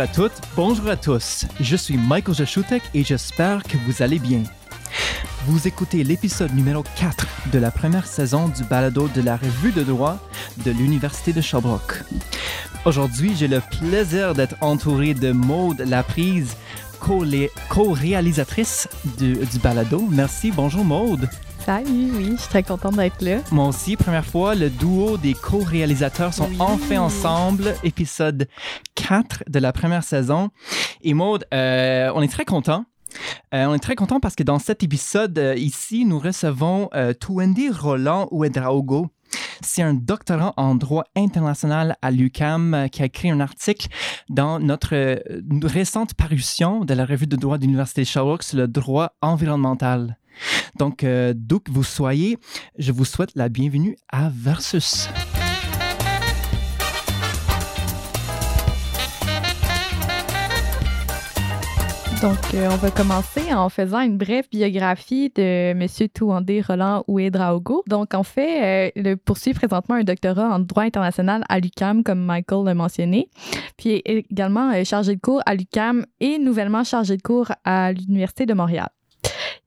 Bonjour à toutes, bonjour à tous. Je suis Michael Jashutek et j'espère que vous allez bien. Vous écoutez l'épisode numéro 4 de la première saison du balado de la revue de droit de l'Université de Sherbrooke. Aujourd'hui, j'ai le plaisir d'être entouré de Maude Laprise, co-réalisatrice du, du balado. Merci, bonjour Maude. Salut, oui, je suis très contente d'être là. Moi aussi, première fois, le duo des co-réalisateurs sont Oui. enfin ensemble, épisode 4 de la première saison. Et Maude, euh, on est très content. on est très content parce que dans cet épisode euh, ici, nous recevons euh, Tuwendi Roland Ouedraogo. C'est un doctorant en droit international à l'UCAM euh, qui a écrit un article dans notre euh, récente parution de la revue de droit de l'Université de Sherbrooke sur le droit environnemental. Donc, euh, d'où que vous soyez, je vous souhaite la bienvenue à Versus. Donc, euh, on va commencer en faisant une brève biographie de M. Touandé Roland Ouedraogo. Donc, en fait, euh, il poursuit présentement un doctorat en droit international à l'UCAM, comme Michael l'a mentionné. Puis, également euh, chargé de cours à l'UCAM et nouvellement chargé de cours à l'Université de Montréal.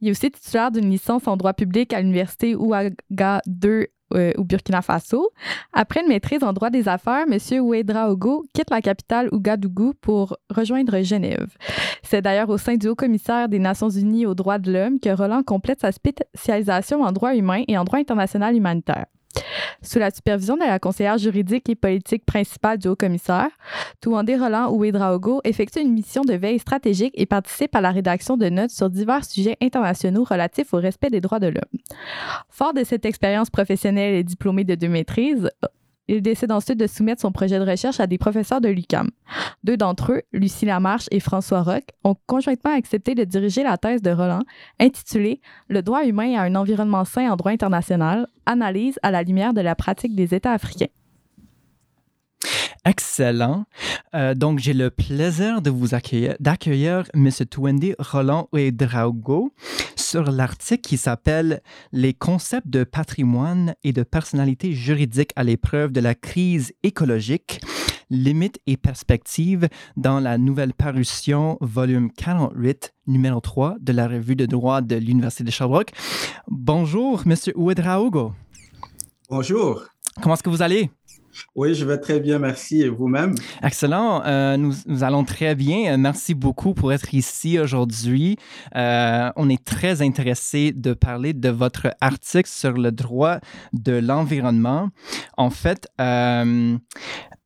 Il est aussi titulaire d'une licence en droit public à l'Université Ouaga 2 euh, au Burkina Faso. Après une maîtrise en droit des affaires, M. Ouedraogo quitte la capitale Ouagadougou pour rejoindre Genève. C'est d'ailleurs au sein du Haut-Commissaire des Nations Unies aux droits de l'homme que Roland complète sa spécialisation en droit humain et en droit international humanitaire. Sous la supervision de la conseillère juridique et politique principale du Haut-Commissaire, Touandé Roland Ouedraogo effectue une mission de veille stratégique et participe à la rédaction de notes sur divers sujets internationaux relatifs au respect des droits de l'homme. Fort de cette expérience professionnelle et diplômé de deux maîtrises, il décide ensuite de soumettre son projet de recherche à des professeurs de l'UCAM. Deux d'entre eux, Lucie Lamarche et François Roch, ont conjointement accepté de diriger la thèse de Roland intitulée Le droit humain à un environnement sain en droit international, analyse à la lumière de la pratique des États africains. Excellent. Euh, donc, j'ai le plaisir de vous accueillir, d'accueillir M. Tuwendi Roland Ouedraogo sur l'article qui s'appelle Les concepts de patrimoine et de personnalité juridique à l'épreuve de la crise écologique, limites et perspectives dans la nouvelle parution, volume 48, numéro 3 de la revue de droit de l'Université de Sherbrooke. Bonjour, M. Ouedraogo. Bonjour. Comment est-ce que vous allez? Oui, je vais très bien, merci. Et vous-même? Excellent. Euh, nous, allons très bien. Euh, Merci beaucoup pour être ici aujourd'hui. Euh, on est très intéressé de parler de votre article sur le droit de l'environnement. En fait,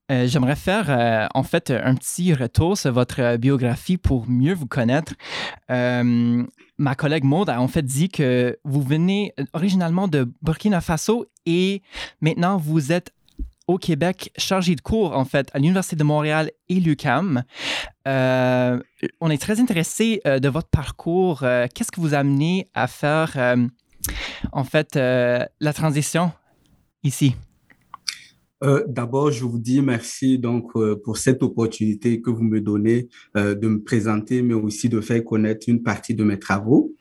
J'aimerais faire en fait un petit retour sur votre biographie pour mieux vous connaître. Ma collègue Maud a en fait dit que vous venez originalement de Burkina Faso et maintenant vous êtes au Québec chargé de cours en fait à l'Université de Montréal et l'UCAM. Euh, on est très intéressé euh, de votre parcours. Euh, Qu'est-ce qui vous a amené à faire en fait la transition ici? Euh, D'abord, je vous dis merci donc euh, pour cette opportunité que vous me donnez euh, de me présenter, mais aussi de faire connaître une partie de mes travaux.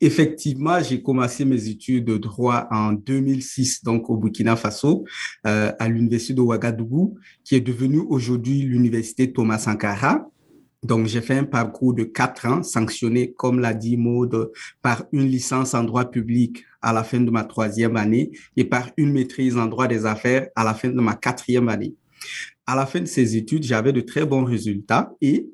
Effectivement, j'ai commencé mes études de droit en 2006, donc au Burkina Faso, euh, à l'université de Ouagadougou, qui est devenue aujourd'hui l'université Thomas Sankara. Donc, j'ai fait un parcours de quatre ans, sanctionné, comme l'a dit Maud, par une licence en droit public à la fin de ma troisième année et par une maîtrise en droit des affaires à la fin de ma quatrième année. À la fin de ces études, j'avais de très bons résultats et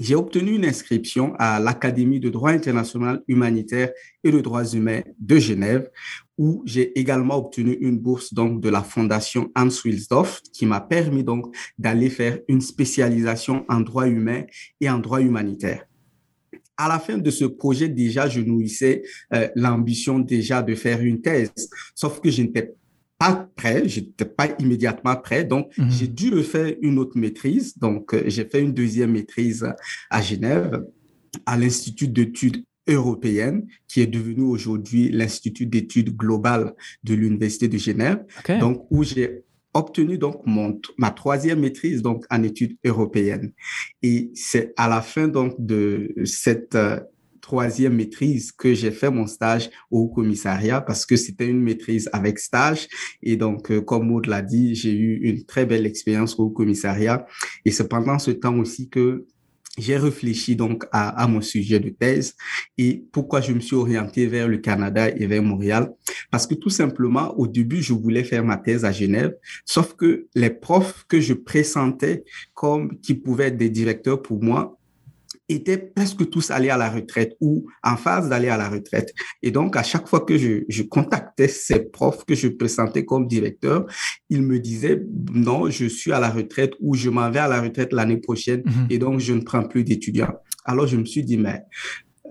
j'ai obtenu une inscription à l'Académie de droit international humanitaire et de droits humains de Genève, où j'ai également obtenu une bourse donc de la fondation Hans Wilsdorf, qui m'a permis donc d'aller faire une spécialisation en droit humain et en droit humanitaire. À la fin de ce projet, déjà, je nourrissais euh, l'ambition déjà de faire une thèse, sauf que je n'étais pas prêt, je n'étais pas immédiatement prêt, donc Mhm. j'ai dû refaire une autre maîtrise. Donc, euh, j'ai fait une deuxième maîtrise à Genève, à l'Institut d'études européennes, qui est devenu aujourd'hui l'Institut d'études globales de l'Université de Genève, donc où j'ai obtenu donc mon, ma troisième maîtrise donc en études européennes. Et c'est à la fin donc de cette euh, troisième maîtrise que j'ai fait mon stage au commissariat parce que c'était une maîtrise avec stage. Et donc, euh, comme Maud l'a dit, j'ai eu une très belle expérience au commissariat. Et c'est pendant ce temps aussi que j'ai réfléchi donc à, à, mon sujet de thèse et pourquoi je me suis orienté vers le Canada et vers Montréal. Parce que tout simplement, au début, je voulais faire ma thèse à Genève, sauf que les profs que je pressentais comme qui pouvaient être des directeurs pour moi étaient presque tous allés à la retraite ou en phase d'aller à la retraite. Et donc, à chaque fois que je, je contactais ces profs que je présentais comme directeur, ils me disaient, non, je suis à la retraite ou je m'en vais à la retraite l'année prochaine mhm. et donc je ne prends plus d'étudiants. Alors, je me suis dit, mais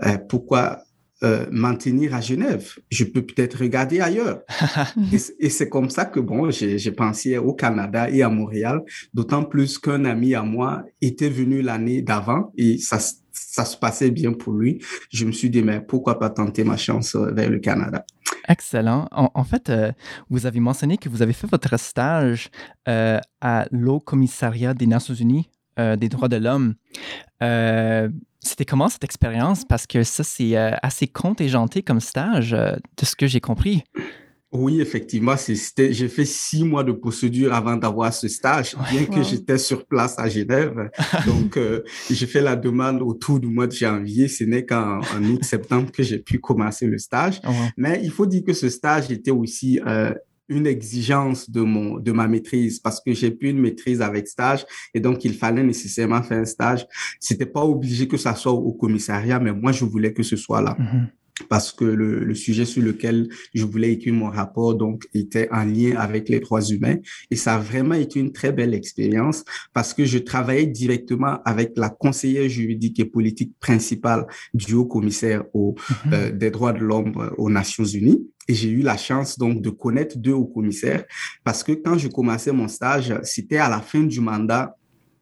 euh, pourquoi euh, maintenir à Genève. Je peux peut-être regarder ailleurs. et, c'est comme ça que bon, j'ai pensé au Canada et à Montréal, d'autant plus qu'un ami à moi était venu l'année d'avant et ça, ça se passait bien pour lui. Je me suis dit, mais pourquoi pas tenter ma chance euh, vers le Canada? Excellent. En, fait, euh, vous avez mentionné que vous avez fait votre stage à l'Haut Commissariat des Nations Unies des droits de l'homme. C'était comment cette expérience? Parce que ça, c'est euh, assez contingenté comme stage, euh, de ce que j'ai compris. Oui, effectivement, j'ai fait six mois de procédure avant d'avoir ce stage, bien que j'étais sur place à Genève. Donc, euh, j'ai fait la demande autour du mois de janvier. Ce n'est qu'en août-septembre que j'ai pu commencer le stage. Oh, Mais il faut dire que ce stage était aussi une exigence de mon de ma maîtrise parce que j'ai plus une maîtrise avec stage et donc il fallait nécessairement faire un stage. C'était pas obligé que ça soit au commissariat, mais moi je voulais que ce soit là. Mm-hmm. parce que le, le, sujet sur lequel je voulais écrire mon rapport donc était en lien avec les droits humains et ça a vraiment été une très belle expérience parce que je travaillais directement avec la conseillère juridique et politique principale du haut commissaire aux, mm-hmm. euh, des droits de l'homme aux Nations Unies et j'ai eu la chance donc de connaître deux hauts commissaires parce que quand je commençais mon stage, c'était à la fin du mandat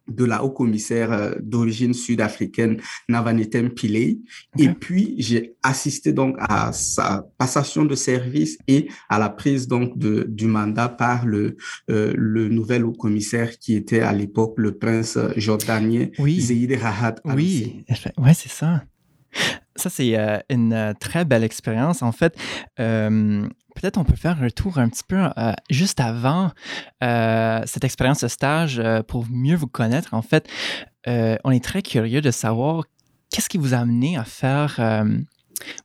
de la haut commissaire euh, d'origine sud-africaine Navanetem Pillay. Et puis, j'ai assisté donc à sa passation de service et à la prise donc de, du mandat par le, euh, le nouvel haut commissaire qui était à l'époque le prince jordanien oui. Zeyid Rahat. Oui, ouais, c'est ça. Ça, c'est euh, une euh, très belle expérience. En fait, euh, peut-être on peut faire un tour un petit peu juste avant cette expérience de stage pour mieux vous connaître. En fait, on est très curieux de savoir qu'est-ce qui vous a amené à faire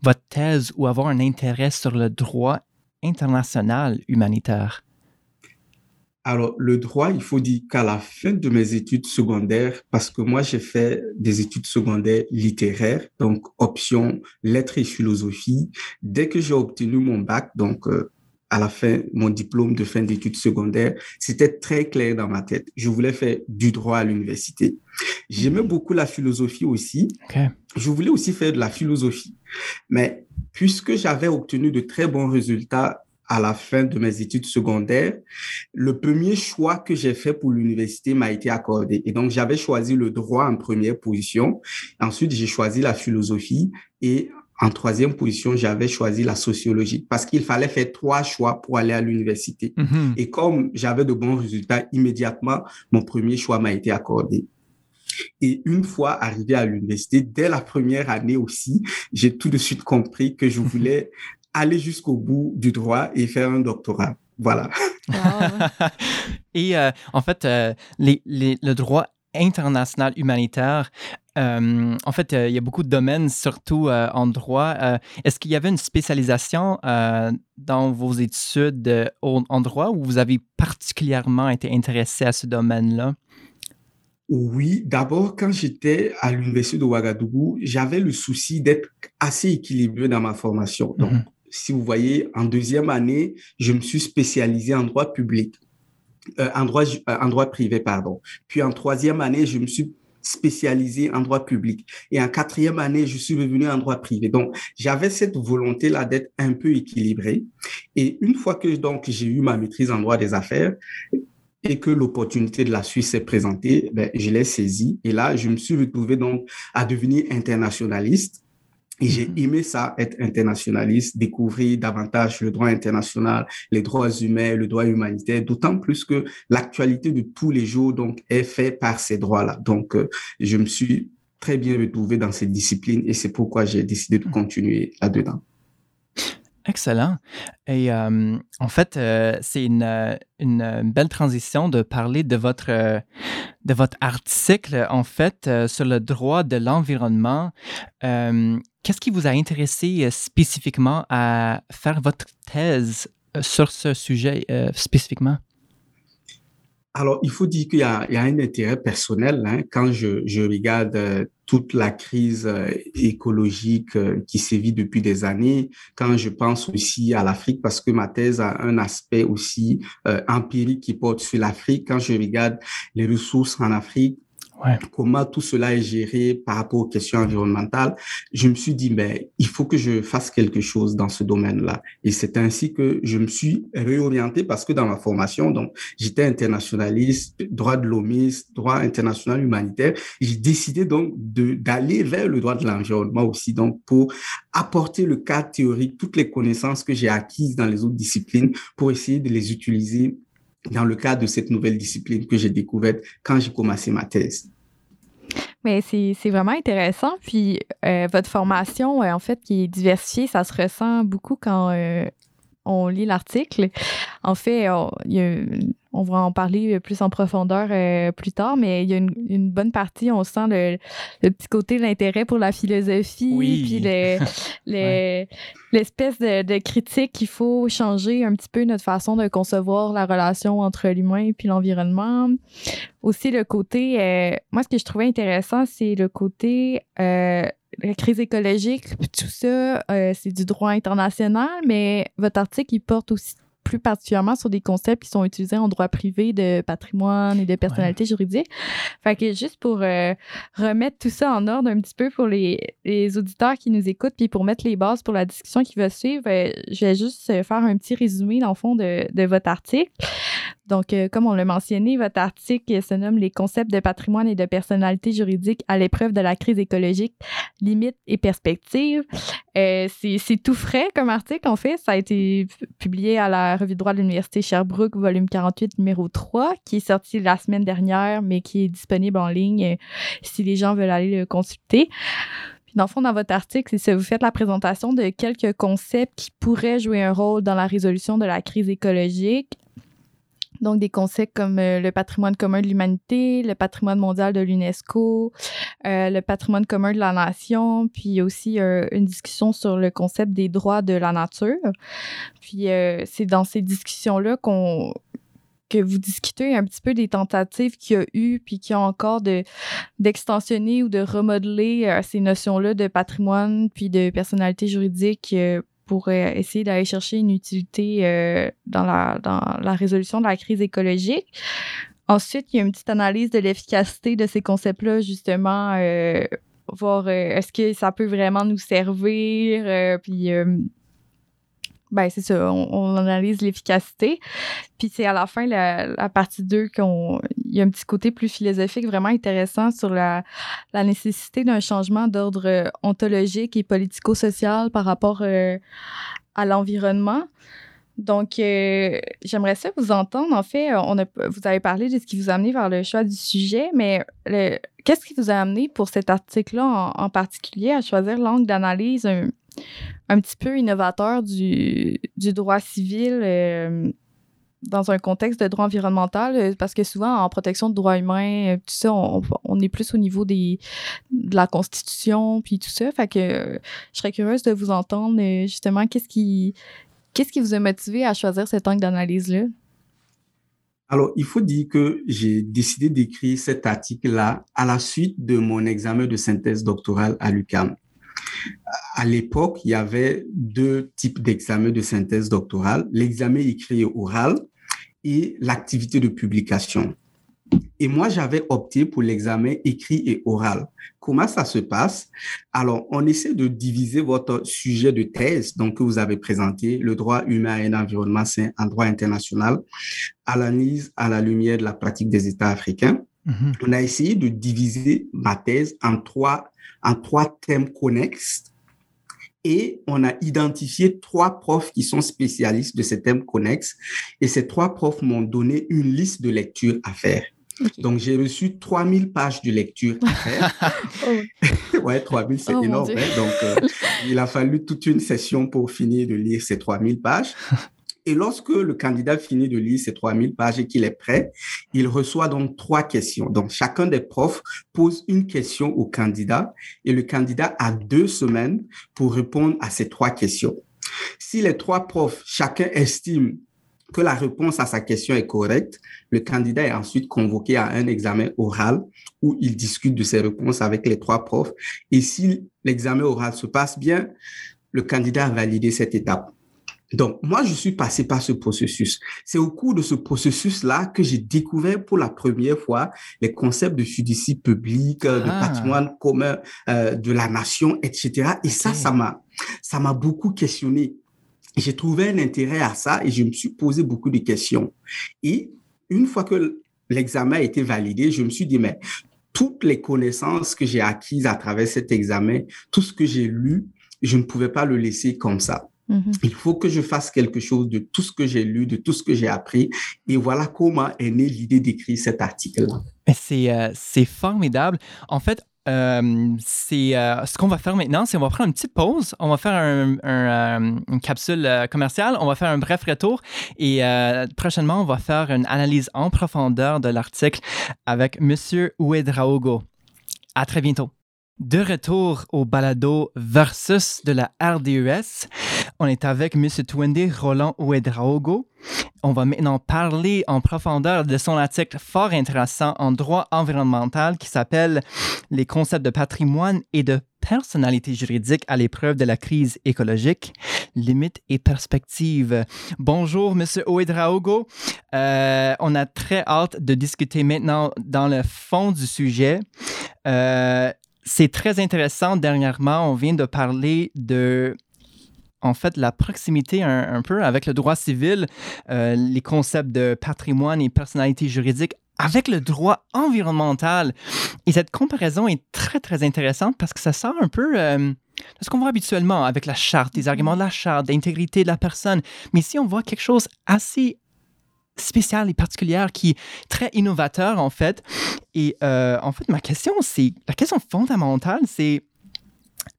votre thèse ou avoir un intérêt sur le droit international humanitaire. Alors, le droit, il faut dire qu'à la fin de mes études secondaires, parce que moi, j'ai fait des études secondaires littéraires, donc option lettres et philosophie. Dès que j'ai obtenu mon bac, donc euh, à la fin, mon diplôme de fin d'études secondaires, c'était très clair dans ma tête. Je voulais faire du droit à l'université. J'aimais beaucoup la philosophie aussi. Je voulais aussi faire de la philosophie. Mais puisque j'avais obtenu de très bons résultats à la fin de mes études secondaires, le premier choix que j'ai fait pour l'université m'a été accordé. Et donc, j'avais choisi le droit en première position. Ensuite, j'ai choisi la philosophie et en troisième position, j'avais choisi la sociologie parce qu'il fallait faire trois choix pour aller à l'université. Mm-hmm. Et comme j'avais de bons résultats, immédiatement, mon premier choix m'a été accordé. Et une fois arrivé à l'université, dès la première année aussi, j'ai tout de suite compris que je voulais aller jusqu'au bout du droit et faire un doctorat. Voilà. et euh, en fait, euh, les, les, le droit international humanitaire, euh, en fait, il y a beaucoup de domaines, surtout en droit. Est-ce qu'il y avait une spécialisation dans vos études en droit ou vous avez particulièrement été intéressé à ce domaine-là? Oui, d'abord, quand j'étais à l'Université de Ouagadougou, j'avais le souci d'être assez équilibré dans ma formation. Donc, mhm si vous voyez, en deuxième année, je me suis spécialisé en droit public, euh, en, droit, euh, en droit privé, pardon. Puis en troisième année, je me suis spécialisé en droit public. Et en quatrième année, je suis revenu en droit privé. Donc, j'avais cette volonté-là d'être un peu équilibré. Et une fois que j'ai eu ma maîtrise en droit des affaires, et que l'opportunité de la Suisse s'est présentée, ben, je l'ai saisie. Et là, je me suis retrouvé donc à devenir internationaliste. Et j'ai aimé ça, être internationaliste, découvrir davantage le droit international, les droits humains, le droit humanitaire, d'autant plus que l'actualité de tous les jours donc est faite par ces droits-là. Donc, euh, je me suis très bien retrouvé dans cette discipline et c'est pourquoi j'ai décidé de continuer là-dedans. Excellent. Et euh, en fait, c'est une, une, belle transition de parler de votre, de votre article, en fait, sur le droit de l'environnement. Qu'est-ce qui vous a intéressé spécifiquement à faire votre thèse sur ce sujet spécifiquement? Alors, il faut dire qu'il y, y, a un intérêt personnel hein, quand je, je regarde euh, toute la crise euh, écologique euh, qui sévit depuis des années, quand je pense aussi à l'Afrique, parce que ma thèse a un aspect aussi empirique qui porte sur l'Afrique. Quand je regarde les ressources en Afrique, comment tout cela est géré par rapport aux questions environnementales, je me suis dit, mais il faut que je fasse quelque chose dans ce domaine-là. Et c'est ainsi que je me suis réorienté parce que dans ma formation, donc, j'étais internationaliste, droit de l'homiste, droit international humanitaire. J'ai décidé donc d'aller vers le droit de l'environnement aussi, donc, pour apporter le cadre théorique, toutes les connaissances que j'ai acquises dans les autres disciplines pour essayer de les utiliser dans le cadre de cette nouvelle discipline que j'ai découverte quand j'ai commencé ma thèse. Mais c'est vraiment intéressant. Puis euh, votre formation, euh, en fait, qui est diversifiée, ça se ressent beaucoup quand euh, on lit l'article. En fait, il y a on va en parler plus en profondeur euh, plus tard, mais il y a une, bonne partie, on sent le, petit côté de l'intérêt pour la philosophie, puis l'espèce de, critique qu'il faut changer un petit peu notre façon de concevoir la relation entre l'humain et l'environnement. Aussi le côté, euh, moi ce que je trouvais intéressant, c'est le côté euh, la crise écologique, tout ça, c'est du droit international, mais votre article, il porte aussi plus particulièrement sur des concepts qui sont utilisés en droit privé de patrimoine et de personnalité juridique. Fait que juste pour euh, remettre tout ça en ordre un petit peu pour les, auditeurs qui nous écoutent, puis pour mettre les bases pour la discussion qui va suivre, euh, je vais juste euh, faire un petit résumé, dans le fond, de votre article. Donc, euh, comme on l'a mentionné, votre article se nomme Les concepts de patrimoine et de personnalité juridique à l'épreuve de la crise écologique, limites et perspectives. Euh, c'est tout frais comme article, en fait. Ça a été publié à la Revue de droit de l'Université Sherbrooke, volume 48, numéro 3, qui est sorti la semaine dernière, mais qui est disponible en ligne euh, si les gens veulent aller le consulter. dans le fond, dans votre article, c'est vous faites la présentation de quelques concepts qui pourraient jouer un rôle dans la résolution de la crise écologique donc, des concepts comme euh, le patrimoine commun de l'humanité, le patrimoine mondial de l'UNESCO, euh, le patrimoine commun de la nation, puis aussi euh, une discussion sur le concept des droits de la nature. Puis, c'est dans ces discussions-là qu'on que vous discutez un petit peu des tentatives qu'il y a eu, puis qui ont encore d'extensionner ou de remodeler ces notions-là de patrimoine, puis de personnalité juridique pour euh, essayer d'aller chercher une utilité euh, dans, la, dans la résolution de la crise écologique. Ensuite, il y a une petite analyse de l'efficacité de ces concepts-là, justement, euh, voir est-ce que ça peut vraiment nous servir, puis ben c'est ça, on, analyse l'efficacité. Puis c'est à la fin, la, partie 2, qu'il y a un petit côté plus philosophique vraiment intéressant sur la, la nécessité d'un changement d'ordre ontologique et politico-social par rapport euh, à l'environnement. Donc, euh, j'aimerais ça vous entendre. En fait, on vous avez parlé de ce qui vous a amené vers le choix du sujet, mais qu'est-ce qui vous a amené pour cet article-là en, particulier à choisir l'angle d'analyse petit peu innovateur du, droit civil euh, dans un contexte de droit environnemental, euh, parce que souvent, en protection de droits humains, euh, tout ça, on, est plus au niveau de la Constitution, puis tout ça. Fait que je serais curieuse de vous entendre, justement, qu'est-ce qui, qu'est-ce qui vous a motivé à choisir cet angle d'analyse-là? Alors, il faut dire que j'ai décidé d'écrire cet article-là à la suite de mon examen de synthèse doctorale à l'UQAM. À l'époque, il y avait deux types d'examens de synthèse doctorale, l'examen écrit et oral et l'activité de publication. Et moi, j'avais opté pour l'examen écrit et oral. Comment ça se passe? Alors, on essaie de diviser votre sujet de thèse, donc que vous avez présenté, le droit humain et l'environnement sain en droit international, à l'analyse à la lumière de la pratique des États africains. Mm-hmm. On a essayé de diviser ma thèse en trois en trois thèmes connexes et on a identifié trois profs qui sont spécialistes de ces thèmes connexes et ces trois profs m'ont donné une liste de lectures à faire. Donc, j'ai reçu 3000 pages de lecture à faire. oh. ouais, 3000, c'est oh, énorme. Hein. Donc, euh, il a fallu toute une session pour finir de lire ces 3000 pages. Et lorsque le candidat finit de lire ces 3000 pages et qu'il est prêt, il reçoit donc trois questions. Donc, chacun des profs pose une question au candidat et le candidat a deux semaines pour répondre à ces trois questions. Si les trois profs, chacun estime que la réponse à sa question est correcte, le candidat est ensuite convoqué à un examen oral où il discute de ses réponses avec les trois profs. Et si l'examen oral se passe bien, le candidat a validé cette étape. Donc, moi, je suis passé par ce processus. C'est au cours de ce processus-là que j'ai découvert pour la première fois les concepts de fiducie publique, de ah. patrimoine commun euh, de la nation, etc. Et ça, ça m'a, ça m'a beaucoup questionné. J'ai trouvé un intérêt à ça et je me suis posé beaucoup de questions. Et une fois que l'examen a été validé, je me suis dit, mais toutes les connaissances que j'ai acquises à travers cet examen, tout ce que j'ai lu, je ne pouvais pas le laisser comme ça. Mhm. Il faut que je fasse quelque chose de tout ce que j'ai lu, de tout ce que j'ai appris. Et voilà comment est née l'idée d'écrire cet article-là. C'est euh, c'est formidable. En fait, euh, c'est euh, ce qu'on va faire maintenant, c'est on va prendre une petite pause, on va faire un, une capsule commerciale, on va faire un bref retour et prochainement on va faire une analyse en profondeur de l'article avec Monsieur Ouedraogo. À très bientôt. De retour au balado versus de la RDUS, on est avec M. Twende Roland Ouedraogo. On va maintenant parler en profondeur de son article fort intéressant en droit environnemental qui s'appelle Les concepts de patrimoine et de personnalité juridique à l'épreuve de la crise écologique, limites et perspectives. Bonjour, M. Ouedraogo. Euh, on a très hâte de discuter maintenant dans le fond du sujet. Euh, c'est très intéressant. Dernièrement, on vient de parler de en fait la proximité un, peu avec le droit civil, euh, les concepts de patrimoine et personnalité juridique avec le droit environnemental. Et cette comparaison est très, très intéressante parce que ça sort un peu euh, de ce qu'on voit habituellement avec la charte, des arguments de la charte, d'intégrité de la personne. Mais ici, on voit quelque chose assez spéciale et particulière qui est très innovateur en fait. Et euh, en fait, ma question, c'est la question fondamentale, c'est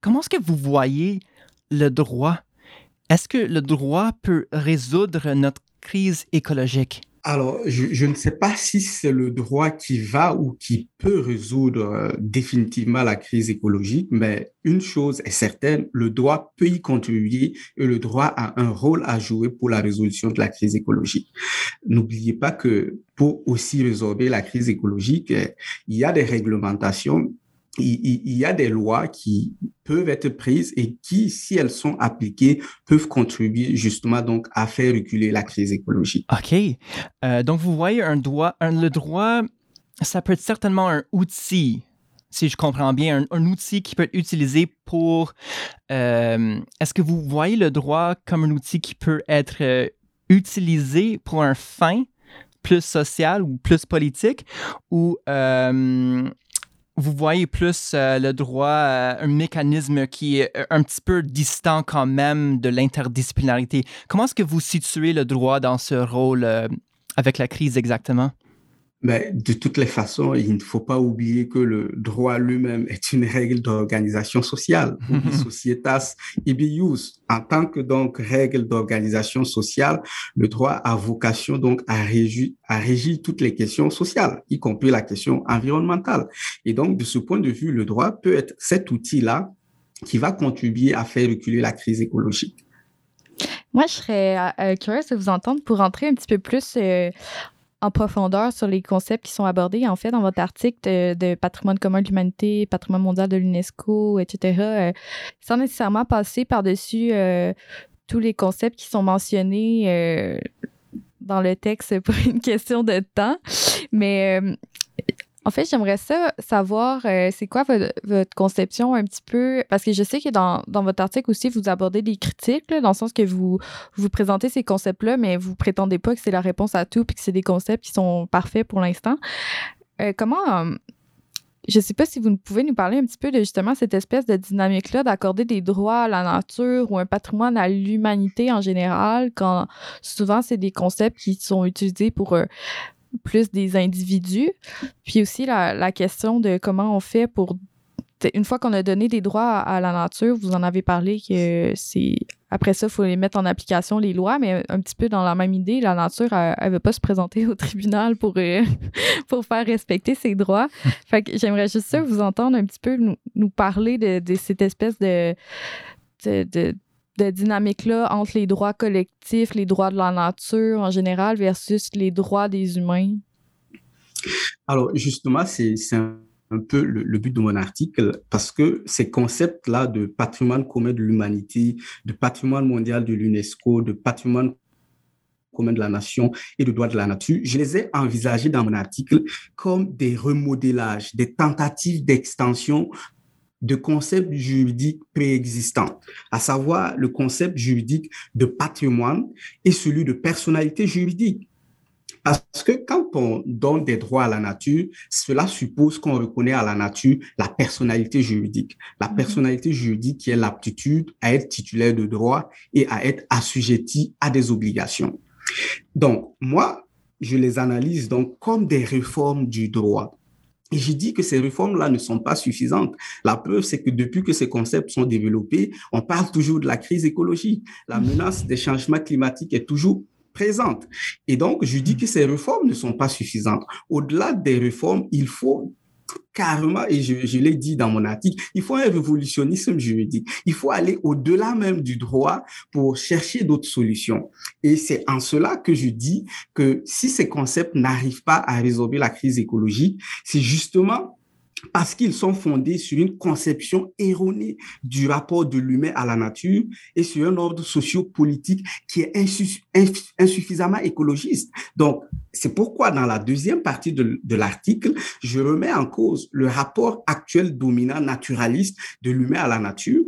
comment est-ce que vous voyez le droit Est-ce que le droit peut résoudre notre crise écologique? Alors, je, ne sais pas si c'est le droit qui va ou qui peut résoudre euh, définitivement la crise écologique, mais une chose est certaine, le droit peut y contribuer et le droit a un rôle à jouer pour la résolution de la crise écologique. N'oubliez pas que pour aussi résorber la crise écologique, il y a des réglementations il, y a des lois qui peuvent être prises et qui, si elles sont appliquées, peuvent contribuer justement donc à faire reculer la crise écologique. OK. Euh, donc, vous voyez un droit, le droit, ça peut être certainement un outil, si je comprends bien, un, outil qui peut être utilisé pour... Euh, est-ce que vous voyez le droit comme un outil qui peut être euh, utilisé pour un fin plus social ou plus politique ou vous voyez plus euh, le droit, euh, un mécanisme qui est euh, un petit peu distant quand même de l'interdisciplinarité. Comment est-ce que vous situez le droit dans ce rôle avec la crise exactement? Mais de toutes les façons, il ne faut pas oublier que le droit lui-même est une règle d'organisation sociale, societas ibius. En tant que donc règle d'organisation sociale, le droit a vocation donc à régir, à régir toutes les questions sociales, y compris la question environnementale. Et donc, de ce point de vue, le droit peut être cet outil-là qui va contribuer à faire reculer la crise écologique. Moi, je serais euh, euh, curieuse de vous entendre pour rentrer un petit peu plus euh, en profondeur sur les concepts qui sont abordés, en fait, dans votre article de, patrimoine commun de l'humanité, patrimoine mondial de l'UNESCO, etc., euh, sans nécessairement passer par-dessus euh, tous les concepts qui sont mentionnés euh, dans le texte pour une question de temps. Mais en fait, j'aimerais ça savoir, euh, c'est quoi votre, conception un petit peu, parce que je sais que dans, votre article aussi, vous abordez des critiques, dans le sens que vous, vous présentez ces concepts-là, mais vous prétendez pas que c'est la réponse à tout, puis que c'est des concepts qui sont parfaits pour l'instant. Euh, comment, euh, je sais pas si vous pouvez nous parler un petit peu de justement cette espèce de dynamique-là d'accorder des droits à la nature ou un patrimoine à l'humanité en général, quand souvent c'est des concepts qui sont utilisés pour plus des individus. Puis aussi la, la question de comment on fait pour une fois qu'on a donné des droits à, la nature, vous en avez parlé que c'est après ça, il faut les mettre en application, les lois, mais un petit peu dans la même idée, la nature, elle ne veut pas se présenter au tribunal pour, euh, pour faire respecter ses droits. fait que j'aimerais juste ça vous entendre un petit peu nous, nous parler de, cette espèce de de dynamique-là entre les droits collectifs, les droits de la nature en général versus les droits des humains? Alors, justement, c'est un peu le, but de mon article parce que ces concepts-là de patrimoine commun de l'humanité, de patrimoine mondial de l'UNESCO, de patrimoine commun de la nation et de droit de la nature, je les ai envisagés dans mon article comme des remodélages, des tentatives d'extension de concepts juridiques préexistants, à savoir le concept juridique de patrimoine et celui de personnalité juridique. Parce que quand on donne des droits à la nature, cela suppose qu'on reconnaît à la nature la personnalité juridique. La mhm. personnalité juridique qui est l'aptitude à être titulaire de droits et à être assujetti à des obligations. Donc, moi, je les analyse donc comme des réformes du droit. Et je dis que ces réformes-là ne sont pas suffisantes. La preuve, c'est que depuis que ces concepts sont développés, on parle toujours de la crise écologique. La mhm. menace des changements climatiques est toujours présente. Et donc, je dis que ces réformes ne sont pas suffisantes. Au-delà des réformes, il faut carrément, et je, l'ai dit dans mon article, il faut un révolutionnisme juridique. Il faut aller au-delà même du droit pour chercher d'autres solutions. Et c'est en cela que je dis que si ces concepts n'arrivent pas à résoudre la crise écologique, c'est justement parce qu'ils sont fondés sur une conception erronée du rapport de l'humain à la nature et sur un ordre socio-politique qui est insuffisamment écologiste. Donc, c'est pourquoi dans la deuxième partie de, l'article, je remets en cause le rapport actuel dominant naturaliste de l'humain à la nature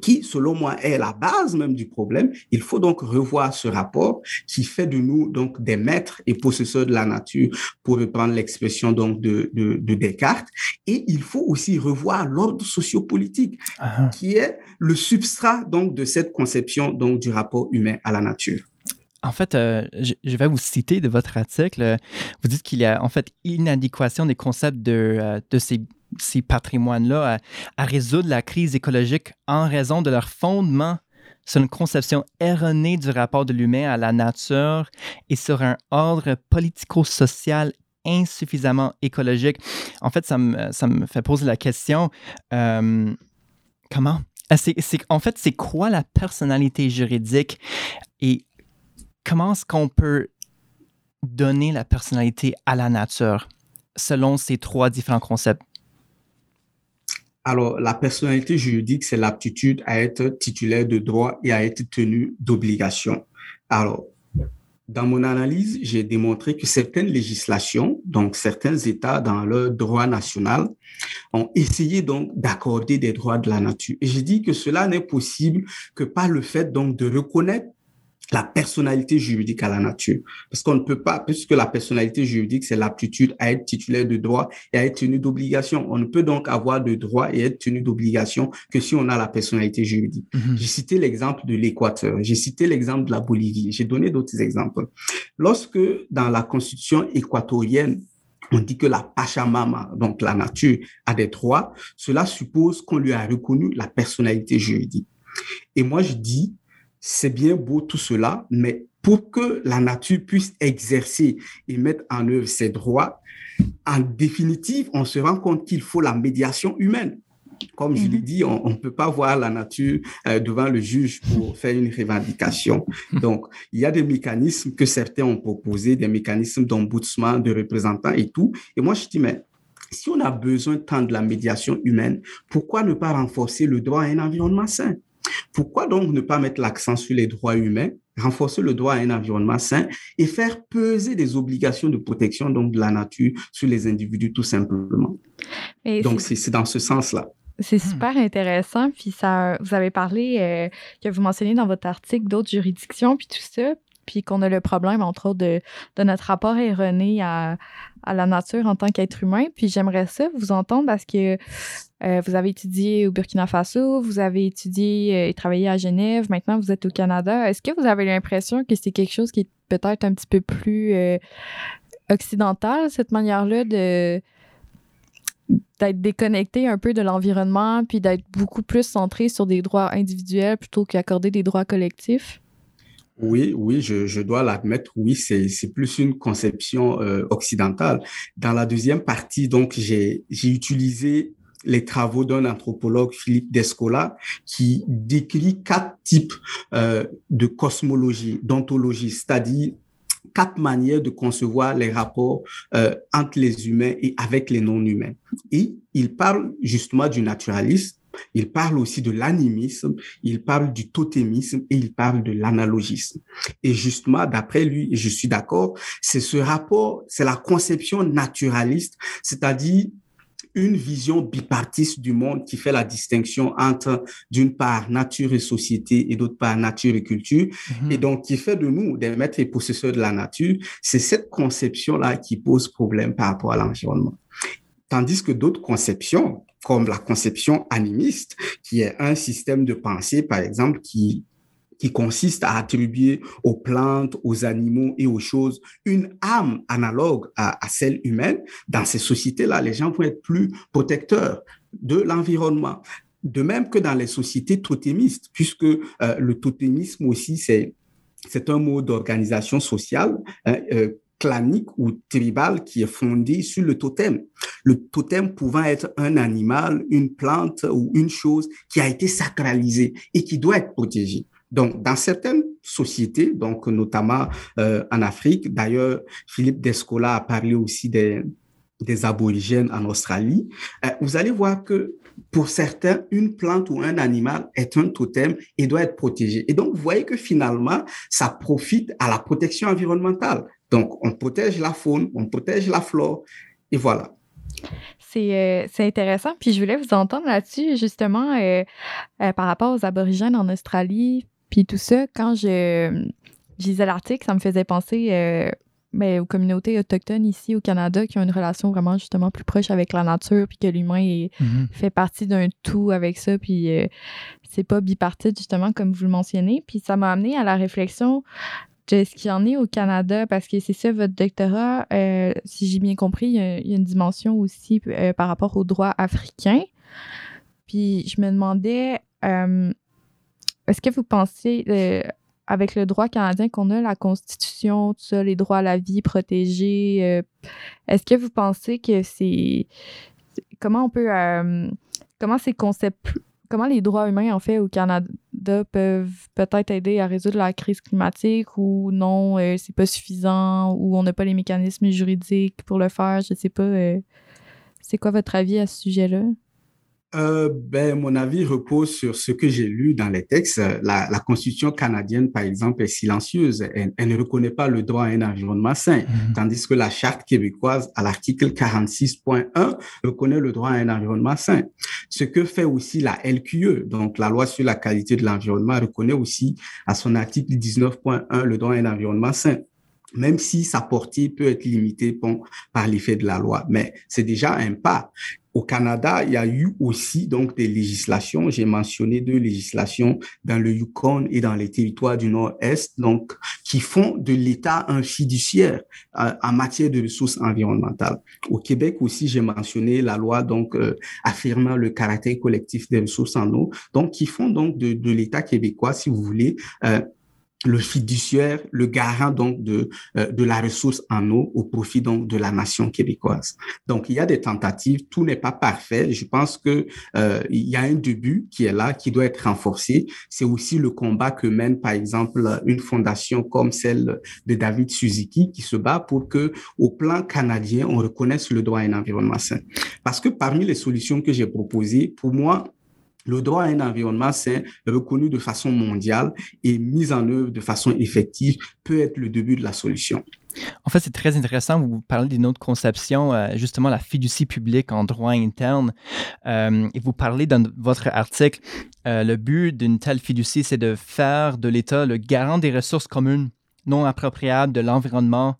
qui, selon moi, est la base même du problème. Il faut donc revoir ce rapport qui fait de nous donc des maîtres et possesseurs de la nature, pour reprendre l'expression donc de, de, de, Descartes. Et il faut aussi revoir l'ordre sociopolitique, ah. qui est le substrat donc de cette conception donc du rapport humain à la nature. En fait, euh, je vais vous citer de votre article. Vous dites qu'il y a en fait inadéquation des concepts de, euh, de ces ces patrimoines-là à, résoudre la crise écologique en raison de leur fondement sur une conception erronée du rapport de l'humain à la nature et sur un ordre politico-social insuffisamment écologique. En fait, ça me, ça me fait poser la question, euh, comment? Euh, en fait, c'est quoi la personnalité juridique et comment est-ce qu'on peut donner la personnalité à la nature selon ces trois différents concepts? Alors, la personnalité juridique, c'est l'aptitude à être titulaire de droit et à être tenu d'obligation. Alors, dans mon analyse, j'ai démontré que certaines législations, donc certains États dans leur droit national, ont essayé donc d'accorder des droits de la nature. Et j'ai dit que cela n'est possible que par le fait donc de reconnaître la personnalité juridique à la nature. Parce qu'on ne peut pas, puisque la personnalité juridique, c'est l'aptitude à être titulaire de droit et à être tenu d'obligation. On ne peut donc avoir de droit et être tenu d'obligation que si on a la personnalité juridique. Mhm. J'ai cité l'exemple de l'Équateur, j'ai cité l'exemple de la Bolivie, j'ai donné d'autres exemples. Lorsque dans la constitution équatorienne, on dit que la Pachamama, donc la nature, a des droits, cela suppose qu'on lui a reconnu la personnalité juridique. Et moi, je dis, c'est bien beau tout cela, mais pour que la nature puisse exercer et mettre en œuvre ses droits, en définitive, on se rend compte qu'il faut la médiation humaine. Comme je l'ai mhm. dit, on ne peut pas voir la nature euh, devant le juge pour faire une revendication. Donc, il y a des mécanismes que certains ont proposés, des mécanismes d'ombudsman, de représentants et tout. Et moi, je dis, mais si on a besoin tant de la médiation humaine, pourquoi ne pas renforcer le droit à un environnement sain? Pourquoi donc ne pas mettre l'accent sur les droits humains, renforcer le droit à un environnement sain et faire peser des obligations de protection donc de la nature sur les individus tout simplement? donc c'est dans ce sens-là. C'est hmm. super intéressant. Puis ça, vous avez parlé, euh, que vous mentionnez dans votre article d'autres juridictions, puis tout ça puis qu'on a le problème, entre autres, de, notre rapport erroné à, la nature en tant qu'être humain. Puis j'aimerais ça vous entendre parce que euh, vous avez étudié au Burkina Faso, vous avez étudié euh, et travaillé à Genève, maintenant vous êtes au Canada. Est-ce que vous avez l'impression que c'est quelque chose qui est peut-être un petit peu plus... Euh, occidentale, cette manière-là de d'être déconnecté un peu de l'environnement, puis d'être beaucoup plus centré sur des droits individuels plutôt qu'accorder des droits collectifs? Oui, oui, je, je dois l'admettre. Oui, c'est, c'est plus une conception euh, occidentale. Dans la deuxième partie, donc, j'ai, j'ai utilisé les travaux d'un anthropologue, Philippe Descola, qui décrit quatre types euh, de cosmologie, d'ontologie, c'est-à-dire quatre manières de concevoir les rapports euh, entre les humains et avec les non-humains. Et il parle justement du naturalisme, il parle aussi de l'animisme, il parle du totémisme et il parle de l'analogisme. Et justement, d'après lui, et je suis d'accord, c'est ce rapport, c'est la conception naturaliste, c'est-à-dire une vision bipartiste du monde qui fait la distinction entre, d'une part, nature et société et d'autre part, nature et culture, mhm. et donc qui fait de nous des maîtres et possesseurs de la nature. C'est cette conception-là qui pose problème par rapport à l'environnement. Tandis que d'autres conceptions, comme la conception animiste, qui est un système de pensée, par exemple, qui qui consiste à attribuer aux plantes, aux animaux et aux choses une âme analogue à, celle humaine, dans ces sociétés-là, les gens vont être plus protecteurs de l'environnement. De même que dans les sociétés totémistes, puisque euh, le totémisme aussi, c'est un mot d'organisation sociale hein, euh, clanique ou tribal qui est fondé sur le totem. Le totem pouvant être un animal, une plante ou une chose qui a été sacralisée et qui doit être protégée. Donc, dans certaines sociétés, donc notamment euh, en Afrique, d'ailleurs, Philippe Descola a parlé aussi des, des aborigènes en Australie, euh, vous allez voir que pour certains, une plante ou un animal est un totem et doit être protégé. Et donc, vous voyez que finalement, ça profite à la protection environnementale. Donc, on protège la faune, on protège la flore, et voilà. C'est, euh, intéressant. Puis je voulais vous entendre là-dessus, justement, par rapport aux aborigènes en Australie, puis tout ça, quand je, lisais l'article, ça me faisait penser euh, ben, aux communautés autochtones ici au Canada qui ont une relation vraiment justement plus proche avec la nature, puis que l'humain mm-hmm. fait partie d'un tout avec ça, puis euh, c'est pas bipartite justement comme vous le mentionnez. Puis ça m'a amené à la réflexion de ce qu'il y en est au Canada, parce que c'est ça, votre doctorat, euh, si j'ai bien compris, il y, a, une dimension aussi par rapport aux droits africains. Puis je me demandais, est-ce que vous pensez, euh, avec le droit canadien qu'on a, la Constitution, tout ça, les droits à la vie protégés, euh, est-ce que vous pensez que c'est. Comment on peut. Euh, comment ces concepts. Comment les droits humains, en fait, au Canada peuvent peut-être aider à résoudre la crise climatique ou non, c'est pas suffisant ou on n'a pas les mécanismes juridiques pour le faire? Je sais pas. c'est quoi votre avis à ce sujet-là? Euh, ben, mon avis repose sur ce que j'ai lu dans les textes. La, la, Constitution canadienne, par exemple, est silencieuse. Elle, elle, ne reconnaît pas le droit à un environnement sain, mhm. tandis que la Charte québécoise, à l'article 46.1, reconnaît le droit à un environnement sain. Ce que fait aussi la LQE, donc la loi sur la qualité de l'environnement, reconnaît aussi à son article 19.1 le droit à un environnement sain même si sa portée peut être limitée par l'effet de la loi. Mais c'est déjà un pas. Au Canada, il y a eu aussi donc des législations. J'ai mentionné deux législations dans le Yukon et dans les territoires du Nord-Est, donc qui font de l'État un fiduciaire euh, en matière de ressources environnementales. Au Québec aussi, j'ai mentionné la loi donc euh, affirmant le caractère collectif des ressources en eau, donc qui font donc de, de l'État québécois, si vous voulez, euh, le fiduciaire, le garant donc de euh, de la ressource en eau au profit donc de la nation québécoise. Donc il y a des tentatives, tout n'est pas parfait. Je pense que euh, il y a un début qui est là, qui doit être renforcé. C'est aussi le combat que mène par exemple une fondation comme celle de David Suzuki qui se bat pour que au plan canadien on reconnaisse le droit à un environnement sain. Parce que parmi les solutions que j'ai proposées, pour moi le droit à un environnement sain, reconnu de façon mondiale et mis en œuvre de façon effective, peut être le début de la solution. En fait, c'est très intéressant. Vous parlez d'une autre conception, euh, justement la fiducie publique en droit interne. Euh, et vous parlez dans votre article, euh, le but d'une telle fiducie, c'est de faire de l'État le garant des ressources communes non appropriables de l'environnement.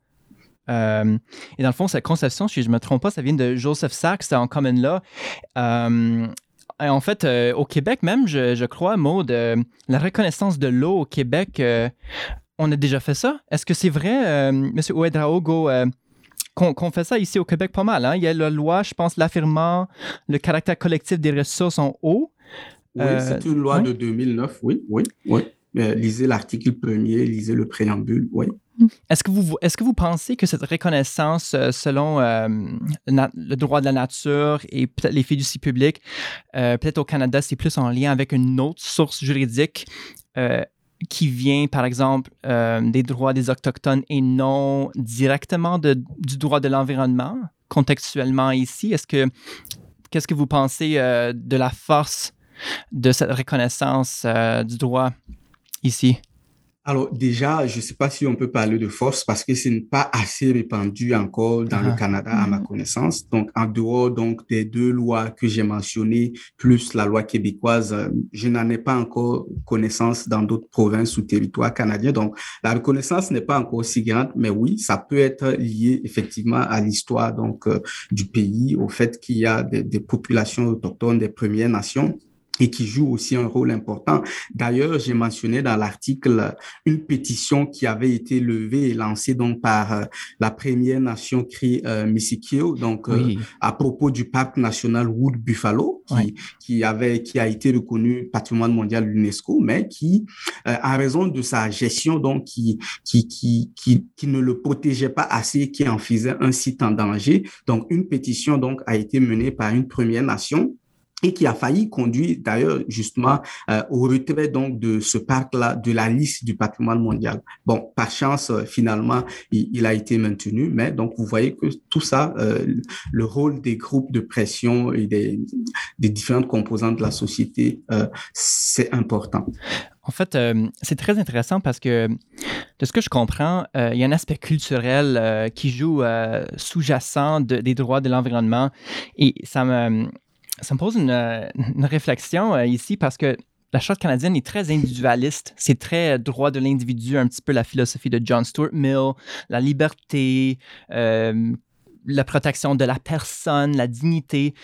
et dans le fond, cette conception, si je ne me trompe pas, ça vient de Joseph Sachs en common law. Euh, en fait, euh, au Québec même, je, crois, Maud, euh, la reconnaissance de l'eau au Québec, on a déjà fait ça. Est-ce que c'est vrai, M. Ouedraogo? qu'on fait ça ici au Québec pas mal. Hein? Il y a la loi, je pense, l'affirmant le caractère collectif des ressources en eau. Oui, c'est une loi de 2009, oui, oui, oui. lisez l'article premier, lisez le préambule, oui. Est-ce que, vous, est que vous pensez que cette reconnaissance euh, selon euh, le droit de la nature et peut-être les fiducies publiques, euh, peut-être au Canada, c'est plus en lien avec une autre source juridique qui vient, par exemple, des droits des Autochtones et non directement de, du droit de l'environnement, contextuellement ici? Est-ce que, qu'est-ce que vous pensez de la force de cette reconnaissance du droit ici? Alors déjà, je ne sais pas si on peut parler de force parce que ce n'est pas assez répandu encore dans le ah. Canada à ma mm-hmm. connaissance. Donc en dehors donc des deux lois que j'ai mentionnées plus la loi québécoise, euh, je n'en ai pas encore connaissance dans d'autres provinces ou territoires canadiens. Donc la reconnaissance n'est pas encore si grande, mais oui, ça peut être lié effectivement à l'histoire donc euh, du pays, au fait qu'il y a des, des populations autochtones des Premières Nations et qui joue aussi un rôle important. D'ailleurs, j'ai mentionné dans l'article une pétition qui avait été levée et lancée donc par euh, la première nation cri euh, donc euh, à propos du parc national Wood Buffalo, qui, qui avait qui a été reconnu patrimoine mondial de l'UNESCO, mais qui, euh, en raison de sa gestion donc qui qui qui qui, qui ne le protégeait pas assez, qui en faisait un site en danger. Donc une pétition donc a été menée par une première nation et qui a failli conduire d'ailleurs justement euh, au retrait donc de ce parc-là de la liste du patrimoine mondial. Bon, par chance, euh, finalement, il, a été maintenu, mais donc vous voyez que tout ça, euh, le rôle des groupes de pression et des, des différentes composantes de la société, c'est important. En fait, c'est très intéressant parce que de ce que je comprends, il y a un aspect culturel qui joue sous-jacent des droits de l'environnement et ça me ça me pose une, réflexion euh, ici parce que la charte canadienne est très individualiste. C'est très euh, droit de l'individu, un petit peu la philosophie de John Stuart Mill, la liberté, euh, la protection de la personne, la dignité.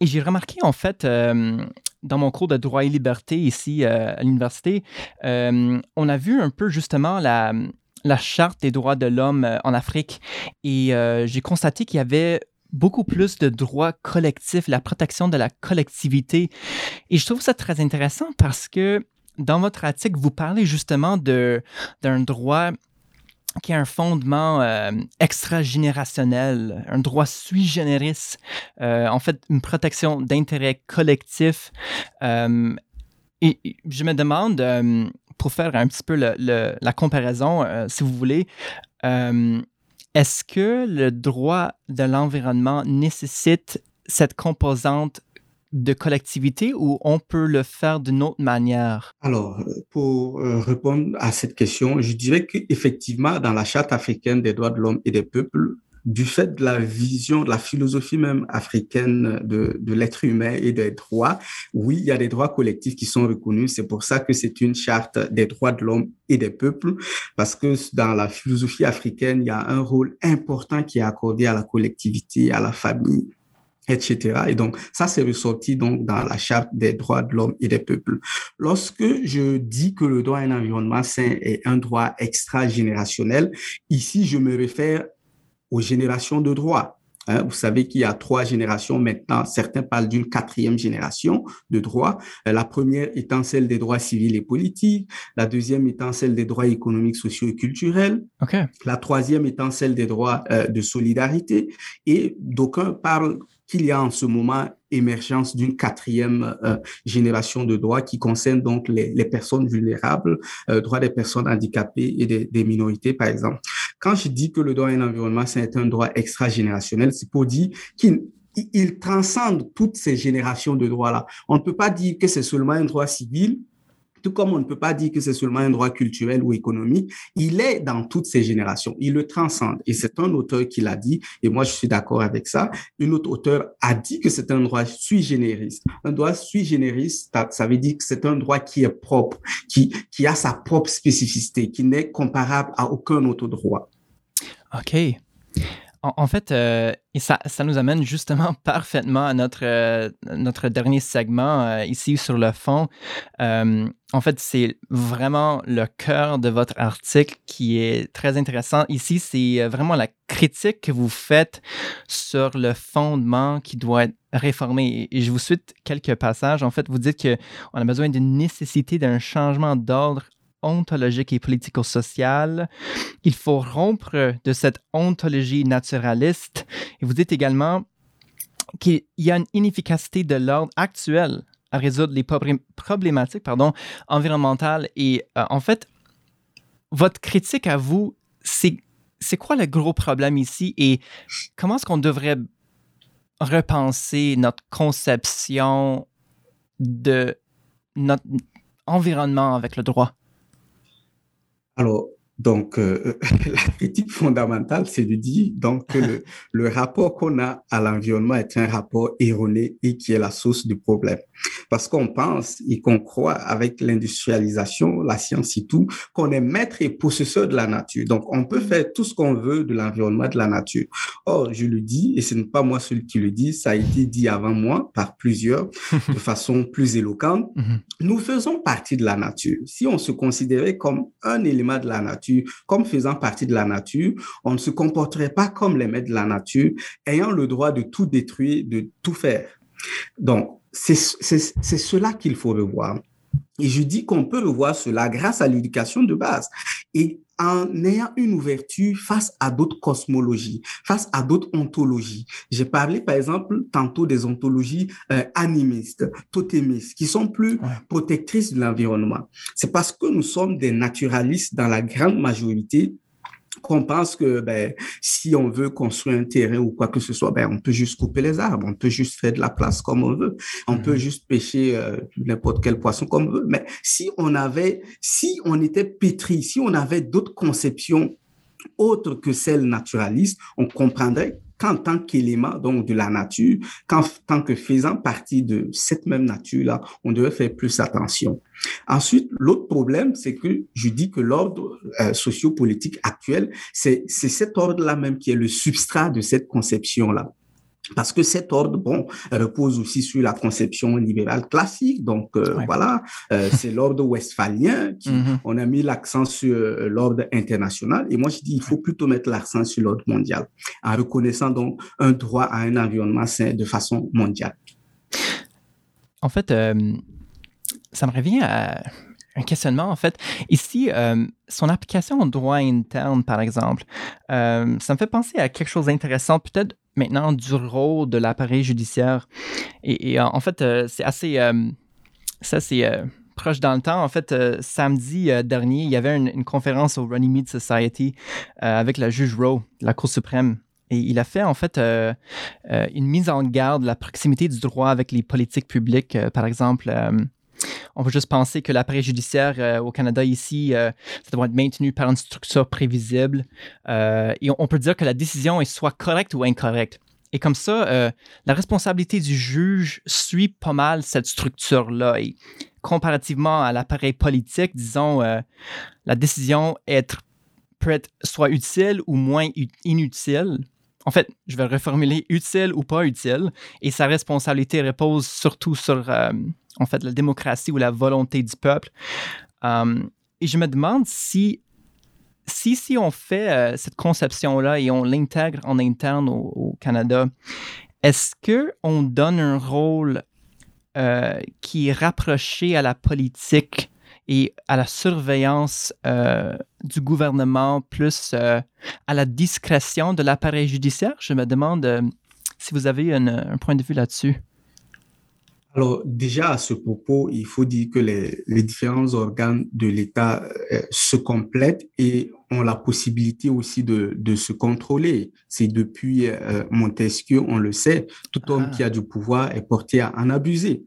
Et j'ai remarqué, en fait, dans mon cours de droit et liberté ici à l'université, on a vu un peu justement la charte des droits de l'homme en Afrique. Et j'ai constaté qu'il y avait beaucoup plus de droits collectifs, la protection de la collectivité. Et je trouve ça très intéressant parce que dans votre article, vous parlez justement d'un droit qui a un fondement euh, extra-générationnel, un droit sui generis, euh, en fait, une protection d'intérêt collectif. Euh, et, je me demande, pour faire un petit peu la comparaison, si vous voulez, est-ce que le droit de l'environnement nécessite cette composante de collectivité ou on peut le faire d'une autre manière? Alors, pour euh, répondre à cette question, je dirais qu'effectivement, dans la Charte africaine des droits de l'homme et des peuples, du fait de la vision, de la philosophie même africaine de, de l'être humain et des droits, oui, il y a des droits collectifs qui sont reconnus. C'est pour ça que c'est une charte des droits de l'homme et des peuples, parce que dans la philosophie africaine, il y a un rôle important qui est accordé à la collectivité, à la famille, etc. Et donc, ça, c'est ressorti donc dans la charte des droits de l'homme et des peuples. Lorsque je dis que le droit à un environnement sain est un droit extra-générationnel, ici, je me réfère aux générations de droits. Hein, vous savez qu'il y a trois générations maintenant. Certains parlent d'une quatrième génération de droits. Euh, la première étant celle des droits civils et politiques. La deuxième étant celle des droits économiques, sociaux et culturels. Okay. La troisième étant celle des droits euh, de solidarité. Et d'aucuns parlent qu'il y a en ce moment émergence d'une quatrième euh, génération de droits qui concerne donc les, les personnes vulnérables, euh, droits des personnes handicapées et des, des, minorités, par exemple. Quand je dis que le droit à un environnement, c'est un droit extra-générationnel, c'est pour dire qu'il il transcende toutes ces générations de droits-là. On ne peut pas dire que c'est seulement un droit civil tout comme on ne peut pas dire que c'est seulement un droit culturel ou économique, il est dans toutes ces générations. Il le transcende. Et c'est un auteur qui l'a dit, et moi je suis d'accord avec ça. Une autre auteur a dit que c'est un droit sui generis. Un droit sui generis, ça veut dire que c'est un droit qui est propre, qui, qui a sa propre spécificité, qui n'est comparable à aucun autre droit. OK. En, fait, euh, et ça, nous amène justement parfaitement à notre, euh, dernier segment euh, ici sur le fond. en fait, c'est vraiment le cœur de votre article qui est très intéressant. Ici, c'est vraiment la critique que vous faites sur le fondement qui doit être réformé. Et je vous cite quelques passages. En fait, vous dites qu'on a besoin d'une nécessité d'un changement d'ordre ontologique et politico-sociale. Il faut rompre de cette ontologie naturaliste. Et vous dites également qu'il y a une inefficacité de l'ordre actuel à résoudre les problématiques pardon, environnementales. Et euh, en fait, votre critique à vous, c'est, c'est quoi le gros problème ici? Et comment est-ce qu'on devrait repenser notre conception de notre environnement avec le droit? Alors, donc, euh, la critique fondamentale, c'est de dire donc que le, le rapport qu'on a à l'environnement est un rapport erroné et qui est la source du problème. Parce qu'on pense et qu'on croit avec l'industrialisation, la science et tout, qu'on est maître et possesseur de la nature. Donc, on peut faire tout ce qu'on veut de l'environnement, de la nature. Or, je le dis, et ce n'est pas moi celui qui le dit, ça a été dit avant moi par plusieurs de façon plus éloquente. Mhm. Nous faisons partie de la nature. Si on se considérait comme un élément de la nature, comme faisant partie de la nature, on ne se comporterait pas comme les maîtres de la nature, ayant le droit de tout détruire, de tout faire. Donc, c'est cela qu'il faut revoir. Et je dis qu'on peut revoir cela grâce à l'éducation de base et en ayant une ouverture face à d'autres cosmologies, face à d'autres ontologies. J'ai parlé par exemple tantôt des ontologies euh, animistes, totémistes, qui sont plus protectrices de l'environnement. C'est parce que nous sommes des naturalistes dans la grande majorité qu'on pense que ben, si on veut construire un terrain ou quoi que ce soit, ben, on peut juste couper les arbres, on peut juste faire de la place comme on veut, on peut mhm. juste pêcher euh, n'importe quel poisson comme on veut. Mais si on avait, si on était pétri, si on avait d'autres conceptions autres que celles naturalistes, on comprendrait qu'en tant qu'élément donc de la nature, qu'en tant que faisant partie de cette même nature-là, on devait faire plus attention. Ensuite, l'autre problème, c'est que je dis que l'ordre euh, sociopolitique actuel, c'est cet ordre-là même qui est le substrat de cette conception-là. Parce que cet ordre, bon, repose aussi sur la conception libérale classique. Donc euh, voilà, euh, c'est l'ordre westphalien qui, mm-hmm. on a mis l'accent sur euh, l'ordre international. Et moi, je dis, il faut plutôt mettre l'accent sur l'ordre mondial, en reconnaissant donc un droit à un environnement sain de façon mondiale. En fait, ça me revient à un questionnement, en fait. Ici, son application au droit interne, par exemple, ça me fait penser à quelque chose d'intéressant, peut-être maintenant du rôle de l'appareil judiciaire. Et, en fait, euh, c'est assez. Euh, ça, c'est euh, proche dans le temps. En fait, samedi dernier, il y avait une, conférence au Runnymede Society avec la juge Rowe de la Cour suprême. Et il a fait en fait une mise en garde de la proximité du droit avec les politiques publiques. par exemple, on peut juste penser que l'appareil judiciaire euh, au Canada ici, euh, ça doit être maintenu par une structure prévisible. Euh, et on, peut dire que la décision est soit correcte ou incorrecte. Et comme ça, la responsabilité du juge suit pas mal cette structure-là. Et comparativement à l'appareil politique, disons, la décision être, peut être soit utile ou moins inutile. En fait, je vais reformuler utile ou pas utile. Et sa responsabilité repose surtout sur en fait, la démocratie ou la volonté du peuple. Euh, et je me demande si, si, si on fait euh, cette conception-là et on l'intègre en interne au, Canada, est-ce qu'on donne un rôle euh, qui est rapproché à la politique et à la surveillance du gouvernement plus à la discrétion de l'appareil judiciaire? Je me demande si vous avez un point de vue là-dessus. Alors déjà à ce propos, il faut dire que les, les différents organes de l'État euh, se complètent et ont la possibilité aussi de, de se contrôler. C'est depuis euh, Montesquieu, on le sait, tout homme ah. qui a du pouvoir est porté à en abuser.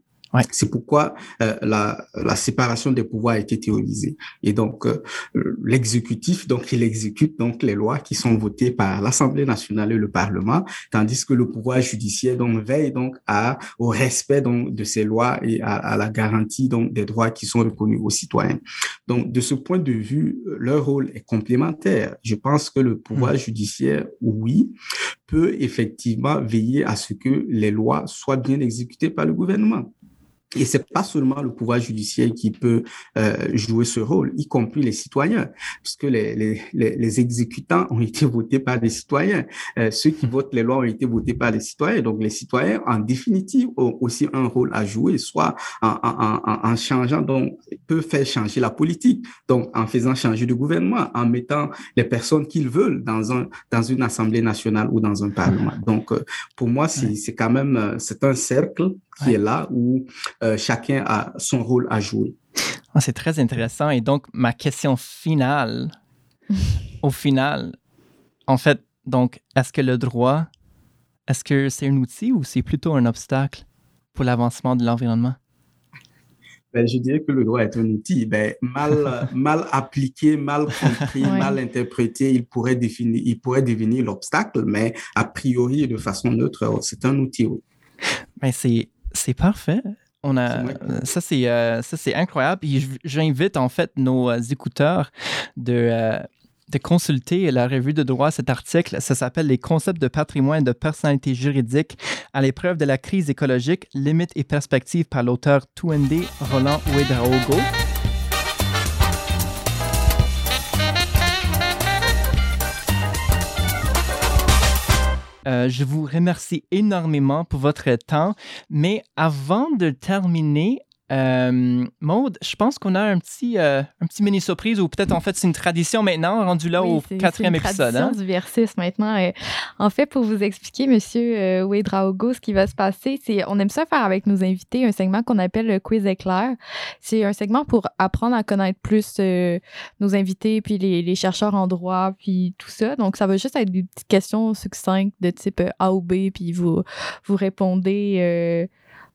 C'est pourquoi euh, la, la, séparation des pouvoirs a été théorisée. Et donc, euh, l'exécutif, donc, il exécute donc les lois qui sont votées par l'Assemblée nationale et le Parlement, tandis que le pouvoir judiciaire donc veille donc à au respect donc de ces lois et à, à la garantie donc des droits qui sont reconnus aux citoyens. Donc, de ce point de vue, leur rôle est complémentaire. Je pense que le pouvoir mmh. judiciaire, oui, peut effectivement veiller à ce que les lois soient bien exécutées par le gouvernement. Et c'est pas seulement le pouvoir judiciaire qui peut euh, jouer ce rôle, y compris les citoyens, puisque les, les, les, exécutants ont été votés par les citoyens. Euh, ceux qui votent les lois ont été votés par les citoyens. Donc les citoyens, en définitive, ont aussi un rôle à jouer, soit en, en, en, en changeant, donc peuvent faire changer la politique, donc en faisant changer le gouvernement, en mettant les personnes qu'ils veulent dans un dans une assemblée nationale ou dans un parlement. Donc euh, pour moi, c'est quand même euh, c'est un cercle qui est là où euh, chacun a son rôle à jouer. Ah, c'est très intéressant. Et donc, ma question finale, au final, en fait, donc, est-ce que le droit, est-ce que c'est un outil ou c'est plutôt un obstacle pour l'avancement de l'environnement? Ben, je dirais que le droit est un outil ben, mal, mal appliqué, mal compris, mal interprété. Il pourrait, définir, il pourrait devenir l'obstacle, mais a priori, de façon neutre, c'est un outil. Oui. Ben, c'est c'est parfait. On a, ça, c'est, euh, ça, c'est incroyable. j'invite en fait nos euh, écouteurs de, euh, de consulter la revue de droit, cet article. Ça s'appelle Les concepts de patrimoine et de personnalité juridique à l'épreuve de la crise écologique, limites et perspectives par l'auteur Touende Roland Ouedraogo. Euh, je vous remercie énormément pour votre temps. Mais avant de terminer, euh, Maude, je pense qu'on a un petit, euh, un petit mini surprise ou peut-être en fait c'est une tradition maintenant rendu là au quatrième épisode. C'est une tradition hein? du Versus maintenant. en fait, pour vous expliquer, Monsieur euh, Ouedraogo, ce qui va se passer, c'est on aime ça faire avec nos invités un segment qu'on appelle le quiz éclair. C'est un segment pour apprendre à connaître plus euh, nos invités puis les, les, chercheurs en droit puis tout ça. Donc ça va juste être des petites questions succinctes de type A ou B puis vous vous répondez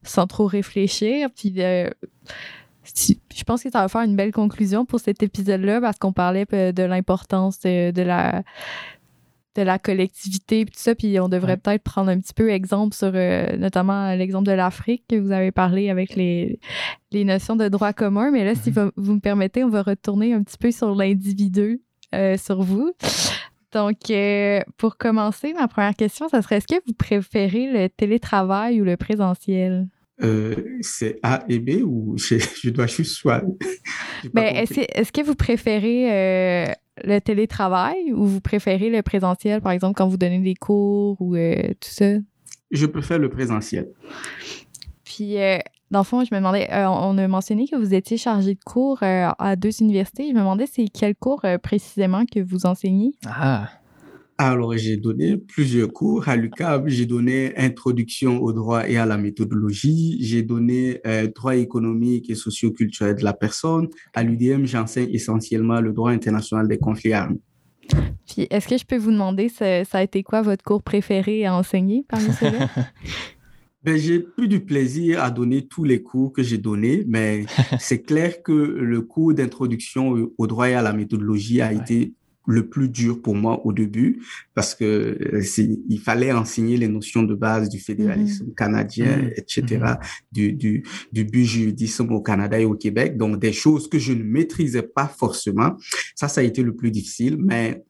sans trop réfléchir. Puis euh, je pense que ça va faire une belle conclusion pour cet épisode-là parce qu'on parlait euh, de l'importance de, la de la collectivité puis tout ça puis on devrait peut-être prendre un petit peu exemple sur euh, notamment l'exemple de l'Afrique que vous avez parlé avec les, les notions de droit commun mais là si mm-hmm. vous, me permettez on va retourner un petit peu sur l'individu sur vous donc, pour commencer, ma première question, ça serait est-ce que vous préférez le télétravail ou le présentiel? Euh, c'est A et B ou je, dois juste choisir? Mais est-ce, que vous préférez euh, le télétravail ou vous préférez le présentiel, par exemple, quand vous donnez des cours ou euh, tout ça? Je préfère le présentiel. Puis, dans le fond, je me demandais, on a mentionné que vous étiez chargé de cours à deux universités. Je me demandais, c'est quel cours précisément que vous enseignez? Ah! Alors, j'ai donné plusieurs cours à l'UCAB. J'ai donné introduction au droit et à la méthodologie. J'ai donné euh, droit économique et socioculturel de la personne. À l'UDM, j'enseigne essentiellement le droit international des conflits armés. Puis, est-ce que je peux vous demander, ça, a été quoi votre cours préféré à enseigner parmi ceux-là? Ben, j'ai eu du plaisir à donner tous les cours que j'ai donnés, mais c'est clair que le cours d'introduction au droit et à la méthodologie a été le plus dur pour moi au début parce que euh, il fallait enseigner les notions de base du fédéralisme mm-hmm. canadien, mm-hmm. etc., mm-hmm. du, du, du but au Canada et au Québec. Donc, des choses que je ne maîtrisais pas forcément. Ça, ça a été le plus difficile, mais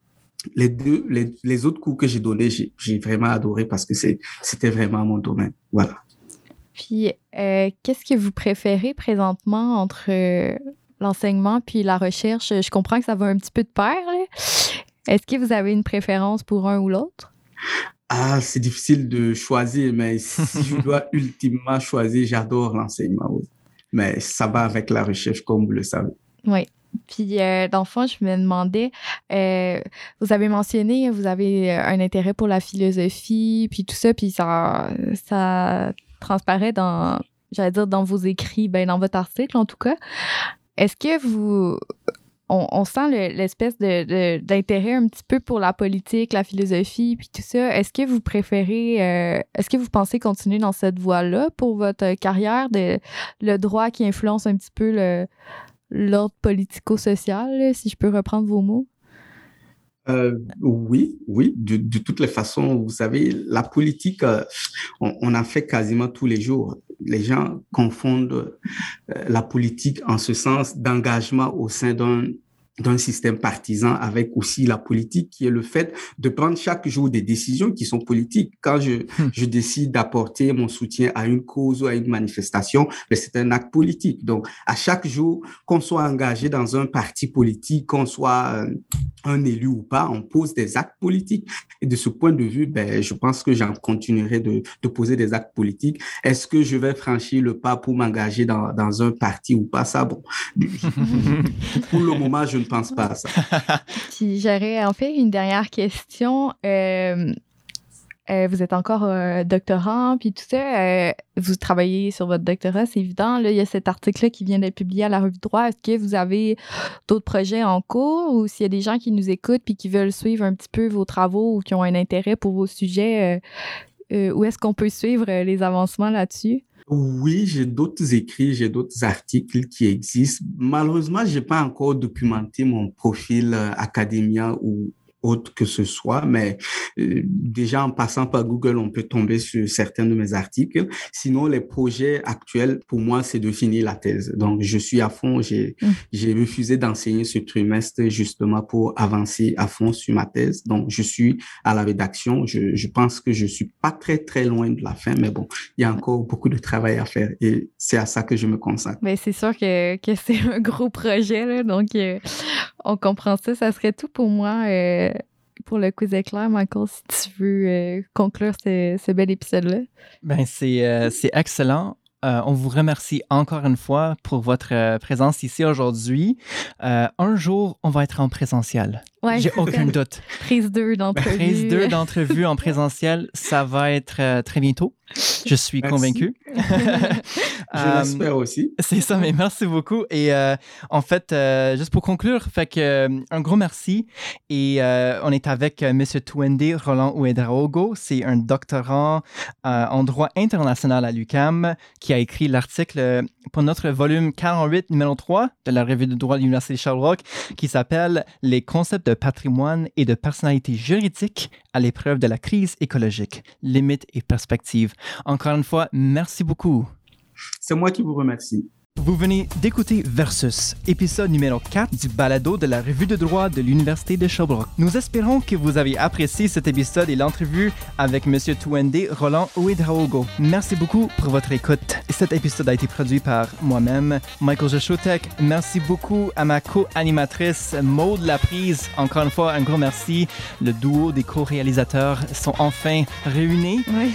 les deux, les, les autres cours que j'ai donnés, j'ai vraiment adoré parce que c'était vraiment mon domaine. Voilà. Puis, euh, qu'est-ce que vous préférez présentement entre euh, l'enseignement puis la recherche, je comprends que ça va un petit peu de pair. Est-ce que vous avez une préférence pour un ou l'autre? Ah, c'est difficile de choisir, mais si je dois ultimement choisir, j'adore l'enseignement. Mais ça va avec la recherche, comme vous le savez. Oui. Puis, euh, dans le fond, je me demandais, euh, vous avez mentionné, vous avez euh, un intérêt pour la philosophie, puis tout ça, puis ça, ça transparaît dans, j'allais dire, dans vos écrits, ben, dans votre article en tout cas. Est-ce que vous, on, sent l'espèce d'intérêt un petit peu pour la politique, la philosophie, puis tout ça? Est-ce que vous préférez, euh, est-ce que vous pensez continuer dans cette voie-là pour votre carrière, de, le droit qui influence un petit peu l'ordre politico-social, si je peux reprendre vos mots? Euh, oui, oui, de, toutes les façons, vous savez, la politique, euh, on, on, en fait quasiment tous les jours. Les gens confondent euh, la politique en ce sens d'engagement au sein d'un d'un système partisan avec aussi la politique qui est le fait de prendre chaque jour des décisions qui sont politiques. Quand je, hmm. je décide d'apporter mon soutien à une cause ou à une manifestation, ben, c'est un acte politique. Donc, à chaque jour, qu'on soit engagé dans un parti politique, qu'on soit euh, un élu ou pas, on pose des actes politiques. Et de ce point de vue, ben, je pense que j'en continuerai de, de poser des actes politiques. Est-ce que je vais franchir le pas pour m'engager dans, dans un parti ou pas? Ça, bon, pour le moment, je ne pense pas à ça. Puis j'aurais en fait une dernière question. Euh, euh, vous êtes encore doctorant, puis tout ça. Euh, vous travaillez sur votre doctorat, c'est évident. Là, il y a cet article-là qui vient d'être publié à la revue droit. Est-ce que vous avez d'autres projets en cours ou s'il y a des gens qui nous écoutent puis qui veulent suivre un petit peu vos travaux ou qui ont un intérêt pour vos sujets, où est-ce qu'on peut suivre les avancements là-dessus? Oui, j'ai d'autres écrits, j'ai d'autres articles qui existent. Malheureusement, j'ai pas encore documenté mon profil euh, académien ou autre que ce soit, mais euh, déjà en passant par Google, on peut tomber sur certains de mes articles. Sinon, les projets actuels, pour moi, c'est de finir la thèse. Donc, je suis à fond. J'ai mm. j'ai refusé d'enseigner ce trimestre justement pour avancer à fond sur ma thèse. Donc, je suis à la rédaction. Je, je pense que je suis pas très, très loin de la fin, mais bon, il y a encore beaucoup de travail à faire et c'est à ça que je me consacre. Mais c'est sûr que, que c'est un gros projet, là, donc euh, on comprend ça. Ça serait tout pour moi. Euh, pour le quiz éclair, Michael, si tu veux euh, conclure ce, bel épisode-là. Ben, c'est euh, excellent. Euh, on vous remercie encore une fois pour votre présence ici aujourd'hui. un jour, on va être en présentiel. Ouais, J'ai aucun doute. Prise 2 d'entrevue. Prise 2 d'entrevue en présentiel, ça va être très bientôt. Je suis convaincu. Je l'espère aussi. C'est ça, mais merci beaucoup. Et euh, en fait, euh, juste pour conclure, fait que, euh, un gros merci. Et on est avec M. Twende Roland Ouedraogo. C'est un doctorant en droit international à l'UCAM qui a écrit l'article pour notre volume 48, numéro 3 de la revue de droit de l'Université de Sherbrooke qui s'appelle Les concepts de patrimoine et de personnalité juridique à l'épreuve de la crise écologique, limites et perspectives. Encore une fois, merci beaucoup. C'est moi qui vous remercie. Vous venez d'écouter Versus, épisode numéro 4 du balado de la revue de droit de l'Université de Sherbrooke. Nous espérons que vous avez apprécié cet épisode et l'entrevue avec M. Tuende Roland Ouedraogo. Merci beaucoup pour votre écoute. Cet épisode a été produit par moi-même, Michael Jeschotek. Merci beaucoup à ma co-animatrice Maude Laprise. Encore une fois, un gros merci. Le duo des co-réalisateurs sont enfin réunis. Oui,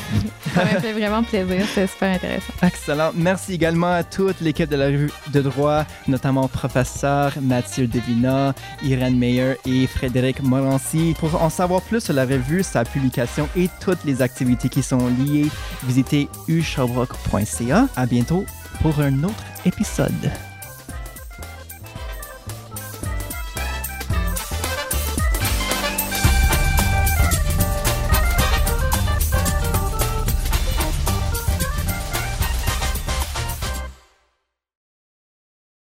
ça m'a fait vraiment plaisir. C'était super intéressant. Excellent. Merci également à toute l'équipe de la revue de droit, notamment professeur Mathieu Devina, Irène Meyer et Frédéric Morancy. Pour en savoir plus sur la revue, sa publication et toutes les activités qui sont liées, visitez usherbrooke.ca. À bientôt pour un autre épisode.